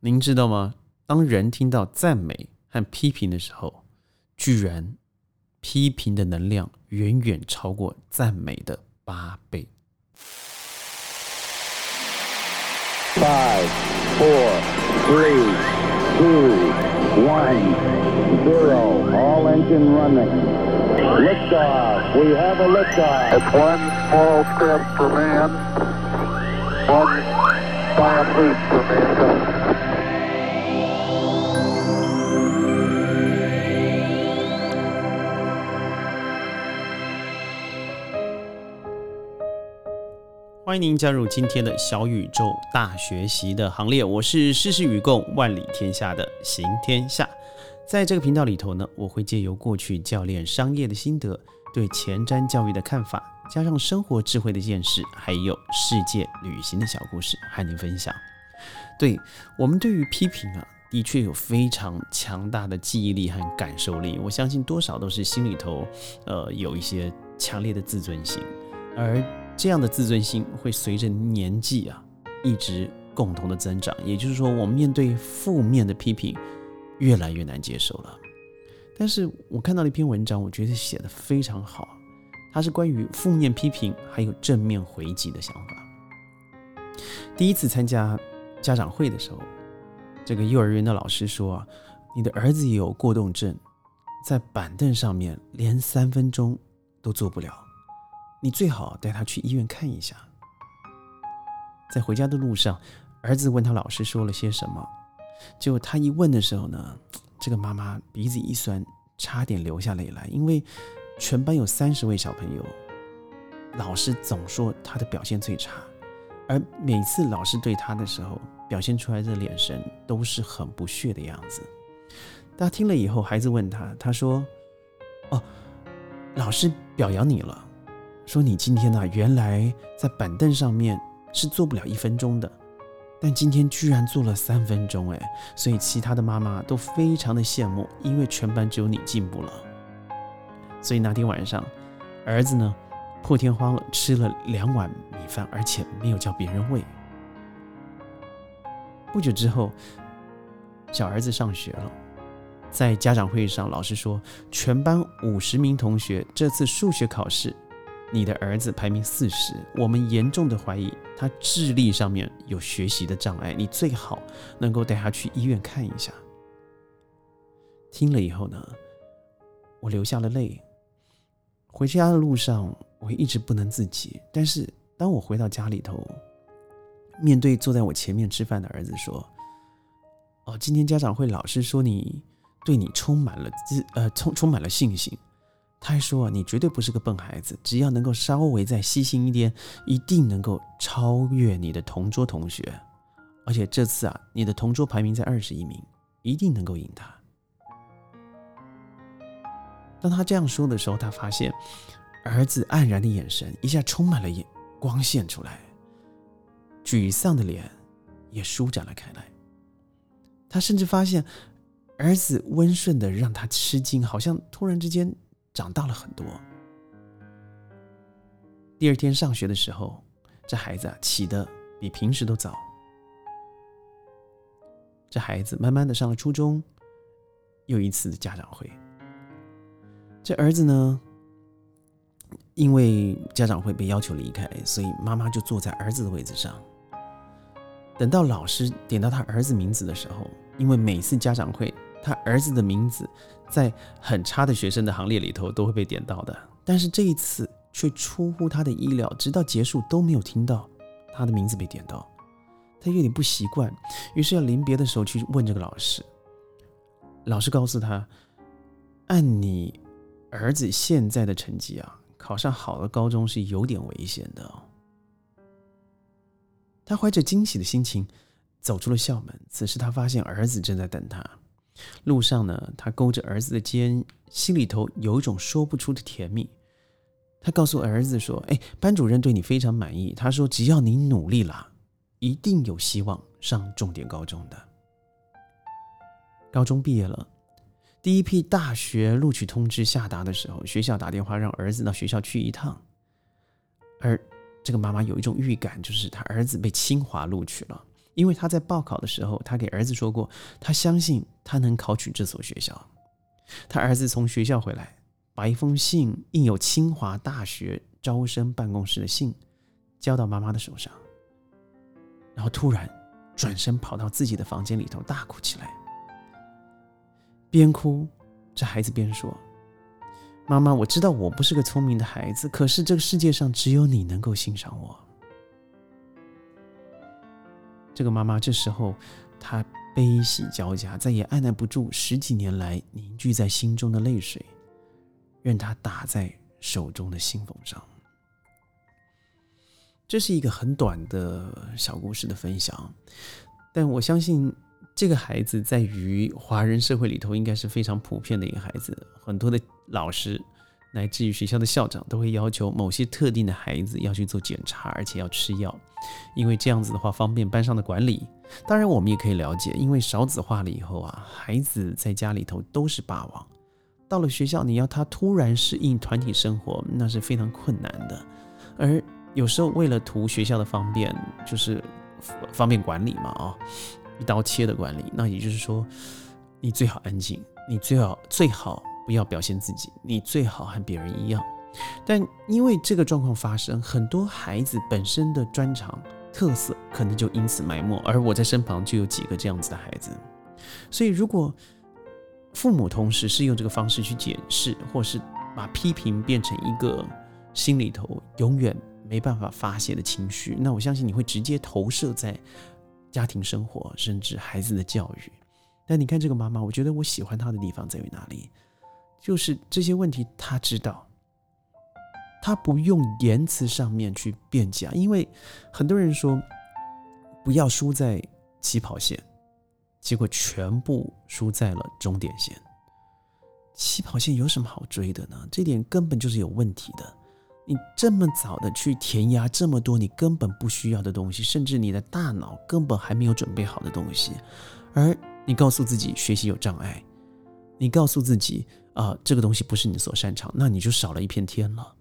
您知道吗？当人听到赞美和批评的时候，居然批评的能量远远超过赞美的八倍。Five, four, three, two, one, zero. All engine running. Liftoff. We have a liftoff. It's one small step for man, one giant leap for mankind. 欢迎您加入今天的小宇宙大学习的行列，我是事事与共、万里天下的行天下。在这个频道里头呢，我会借由过去教练商业的心得、对前瞻教育的看法，加上生活智慧的见识，还有世界旅行的小故事，和您分享。对我们对于批评啊，的确有非常强大的记忆力和感受力。我相信多少都是心里头呃有一些强烈的自尊心，而这样的自尊心会随着年纪啊，一直共同的增长。也就是说，我们面对负面的批评，越来越难接受了。但是我看到了一篇文章，我觉得写的非常好，它是关于负面批评还有正面回击的想法。第一次参加家长会的时候，这个幼儿园的老师说啊，你的儿子有过动症，在板凳上面连三分钟都坐不了。你最好带他去医院看一下。在回家的路上，儿子问他老师说了些什么，结果他一问的时候呢，这个妈妈鼻子一酸，差点流下泪来，因为全班有三十位小朋友，老师总说他的表现最差，而每次老师对他的时候，表现出来的眼神都是很不屑的样子。大家听了以后，孩子问他，他说：“哦，老师表扬你了。”说你今天呢，原来在板凳上面是坐不了一分钟的，但今天居然坐了三分钟，哎，所以其他的妈妈都非常的羡慕，因为全班只有你进步了。所以那天晚上，儿子呢破天荒了吃了两碗米饭，而且没有叫别人喂。不久之后，小儿子上学了，在家长会上，老师说全班五十名同学这次数学考试。你的儿子排名四十，我们严重的怀疑他智力上面有学习的障碍，你最好能够带他去医院看一下。听了以后呢，我流下了泪。回家的路上，我一直不能自己。但是当我回到家里头，面对坐在我前面吃饭的儿子说：“哦，今天家长会老师说你对你充满了自呃充充满了信心。”他还说啊：“你绝对不是个笨孩子，只要能够稍微再细心一点，一定能够超越你的同桌同学。而且这次啊，你的同桌排名在二十一名，一定能够赢他。”当他这样说的时候，他发现儿子黯然的眼神一下充满了眼光线出来，沮丧的脸也舒展了开来。他甚至发现儿子温顺的让他吃惊，好像突然之间。长大了很多。第二天上学的时候，这孩子起的比平时都早。这孩子慢慢的上了初中，又一次的家长会。这儿子呢，因为家长会被要求离开，所以妈妈就坐在儿子的位置上。等到老师点到他儿子名字的时候，因为每次家长会。他儿子的名字在很差的学生的行列里头都会被点到的，但是这一次却出乎他的意料，直到结束都没有听到他的名字被点到。他有点不习惯，于是要临别的时候去问这个老师。老师告诉他，按你儿子现在的成绩啊，考上好的高中是有点危险的。他怀着惊喜的心情走出了校门，此时他发现儿子正在等他。路上呢，他勾着儿子的肩，心里头有一种说不出的甜蜜。他告诉儿子说：“哎，班主任对你非常满意。他说，只要你努力了，一定有希望上重点高中的。”高中毕业了，第一批大学录取通知下达的时候，学校打电话让儿子到学校去一趟。而这个妈妈有一种预感，就是他儿子被清华录取了。因为他在报考的时候，他给儿子说过，他相信他能考取这所学校。他儿子从学校回来，把一封信印有清华大学招生办公室的信交到妈妈的手上，然后突然转身跑到自己的房间里头大哭起来，边哭，这孩子边说：“妈妈，我知道我不是个聪明的孩子，可是这个世界上只有你能够欣赏我。”这个妈妈这时候，她悲喜交加，再也按耐不住十几年来凝聚在心中的泪水，任它打在手中的信封上。这是一个很短的小故事的分享，但我相信这个孩子在于华人社会里头应该是非常普遍的一个孩子，很多的老师。乃至于学校的校长都会要求某些特定的孩子要去做检查，而且要吃药，因为这样子的话方便班上的管理。当然，我们也可以了解，因为少子化了以后啊，孩子在家里头都是霸王，到了学校你要他突然适应团体生活，那是非常困难的。而有时候为了图学校的方便，就是方便管理嘛啊，一刀切的管理。那也就是说，你最好安静，你最好最好。不要表现自己，你最好和别人一样。但因为这个状况发生，很多孩子本身的专长特色可能就因此埋没。而我在身旁就有几个这样子的孩子，所以如果父母同时是用这个方式去解释，或是把批评变成一个心里头永远没办法发泄的情绪，那我相信你会直接投射在家庭生活，甚至孩子的教育。但你看这个妈妈，我觉得我喜欢她的地方在于哪里？就是这些问题，他知道，他不用言辞上面去辩解，因为很多人说不要输在起跑线，结果全部输在了终点线。起跑线有什么好追的呢？这点根本就是有问题的。你这么早的去填压这么多你根本不需要的东西，甚至你的大脑根本还没有准备好的东西，而你告诉自己学习有障碍，你告诉自己。啊，这个东西不是你所擅长，那你就少了一片天了。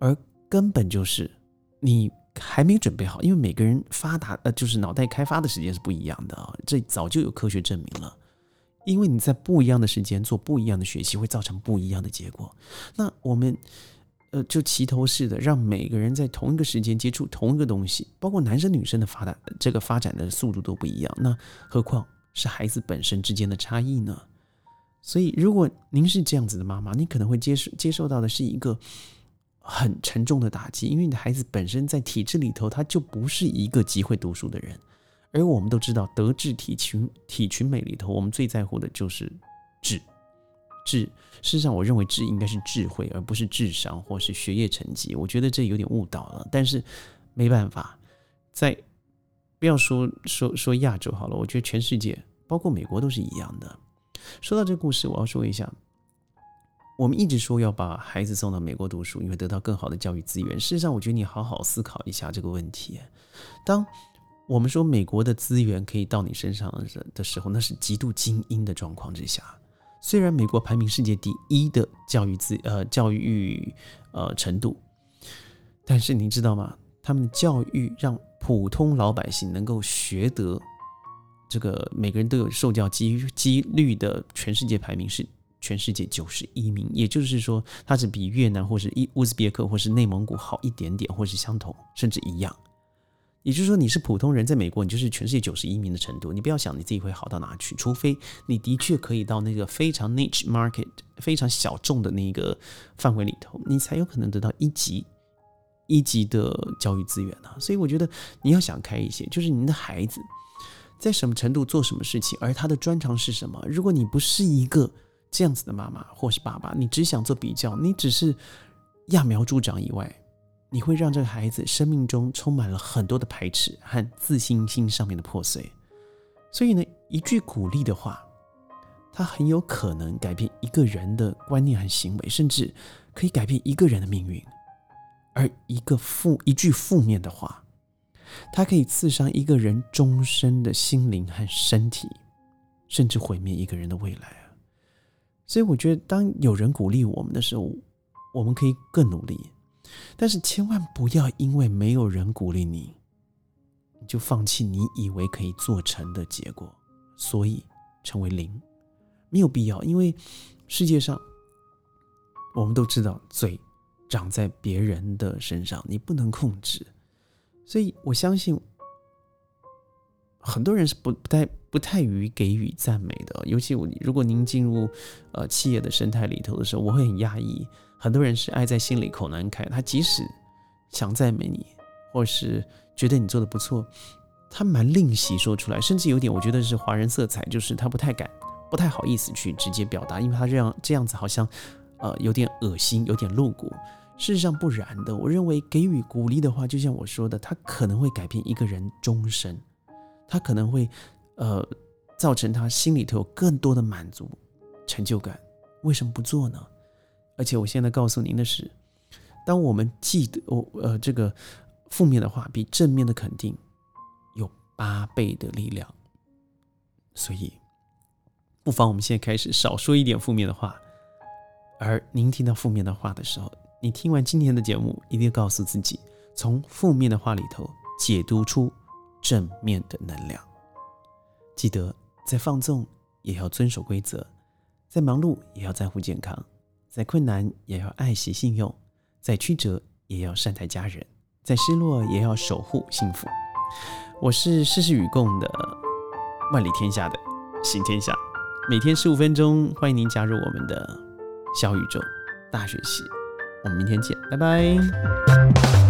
而根本就是你还没准备好，因为每个人发达呃，就是脑袋开发的时间是不一样的啊，这早就有科学证明了。因为你在不一样的时间做不一样的学习，会造成不一样的结果。那我们呃，就齐头式的让每个人在同一个时间接触同一个东西，包括男生女生的发达这个发展的速度都不一样，那何况是孩子本身之间的差异呢？所以，如果您是这样子的妈妈，你可能会接受接受到的是一个很沉重的打击，因为你的孩子本身在体制里头，他就不是一个极会读书的人。而我们都知道，德智体群体群美里头，我们最在乎的就是智智。事实上，我认为智应该是智慧，而不是智商或是学业成绩。我觉得这有点误导了。但是没办法，在不要说说说亚洲好了，我觉得全世界，包括美国都是一样的。说到这个故事，我要说一下，我们一直说要把孩子送到美国读书，因为得到更好的教育资源。事实上，我觉得你好好思考一下这个问题。当我们说美国的资源可以到你身上的时候，那是极度精英的状况之下。虽然美国排名世界第一的教育资呃教育呃程度，但是你知道吗？他们的教育让普通老百姓能够学得。这个每个人都有受教机几率的，全世界排名是全世界九十一名，也就是说，它是比越南或是伊乌兹别克或是内蒙古好一点点，或是相同，甚至一样。也就是说，你是普通人，在美国，你就是全世界九十一名的程度。你不要想你自己会好到哪去，除非你的确可以到那个非常 niche market、非常小众的那个范围里头，你才有可能得到一级一级的教育资源啊。所以，我觉得你要想开一些，就是您的孩子。在什么程度做什么事情，而他的专长是什么？如果你不是一个这样子的妈妈或是爸爸，你只想做比较，你只是揠苗助长以外，你会让这个孩子生命中充满了很多的排斥和自信心上面的破碎。所以呢，一句鼓励的话，它很有可能改变一个人的观念和行为，甚至可以改变一个人的命运。而一个负一句负面的话。它可以刺伤一个人终身的心灵和身体，甚至毁灭一个人的未来啊！所以我觉得，当有人鼓励我们的时候，我们可以更努力。但是千万不要因为没有人鼓励你，你就放弃你以为可以做成的结果，所以成为零没有必要。因为世界上我们都知道，嘴长在别人的身上，你不能控制。所以我相信很多人是不不太不太于给予赞美的，尤其我如果您进入呃企业的生态里头的时候，我会很压抑。很多人是爱在心里口难开，他即使想赞美你，或是觉得你做的不错，他蛮吝惜说出来，甚至有点我觉得是华人色彩，就是他不太敢、不太好意思去直接表达，因为他这样这样子好像呃有点恶心，有点露骨。事实上不然的，我认为给予鼓励的话，就像我说的，他可能会改变一个人终身，他可能会呃造成他心里头有更多的满足、成就感。为什么不做呢？而且我现在告诉您的是，当我们记得我呃这个负面的话比正面的肯定有八倍的力量，所以不妨我们现在开始少说一点负面的话。而您听到负面的话的时候，你听完今天的节目，一定要告诉自己，从负面的话里头解读出正面的能量。记得在放纵也要遵守规则，在忙碌也要在乎健康。再困难也要爱惜信用，再曲折也要善待家人，再失落也要守护幸福。我是事事与共的万里天下的行天下，每天十五分钟，欢迎您加入我们的小宇宙大学习。我们明天见，拜拜。